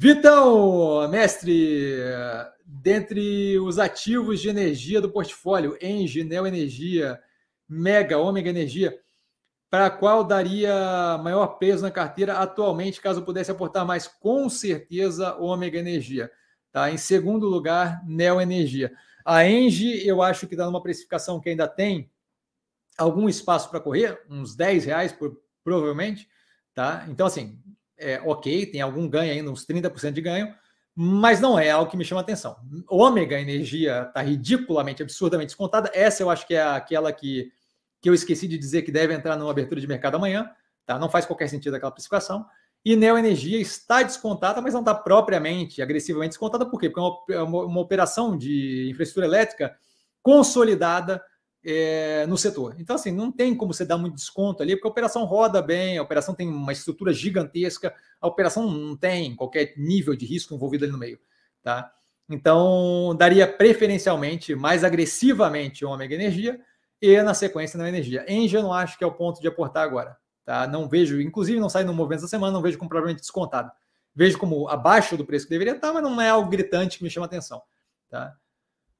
Vitão, mestre, dentre os ativos de energia do portfólio, Engie, Neo Energia, Mega, Ômega Energia, para qual daria maior peso na carteira atualmente, caso pudesse aportar mais? Com certeza, Ômega Energia. Tá? Em segundo lugar, Neo Energia. A Engie, eu acho que dá numa precificação que ainda tem algum espaço para correr, uns 10 reais por, provavelmente. Tá? Então, assim, é, ok, tem algum ganho ainda, uns 30% de ganho, mas não é algo que me chama atenção. Ômega Energia está ridiculamente, absurdamente descontada. Essa eu acho que é aquela que, que eu esqueci de dizer que deve entrar numa abertura de mercado amanhã. Tá? Não faz qualquer sentido aquela precificação. E Neo Energia está descontada, mas não está propriamente agressivamente descontada. Por quê? Porque é uma, uma, uma operação de infraestrutura elétrica consolidada é, no setor. Então, assim, não tem como você dar muito desconto ali, porque a operação roda bem, a operação tem uma estrutura gigantesca, a operação não tem qualquer nível de risco envolvido ali no meio, tá? Então, daria preferencialmente, mais agressivamente, o Omega Energia e, na sequência, na Energia. Engie eu não acho que é o ponto de aportar agora, tá? Não vejo, inclusive não sai no movimento da semana, não vejo como provavelmente descontado. Vejo como abaixo do preço que deveria estar, mas não é algo gritante que me chama atenção, tá?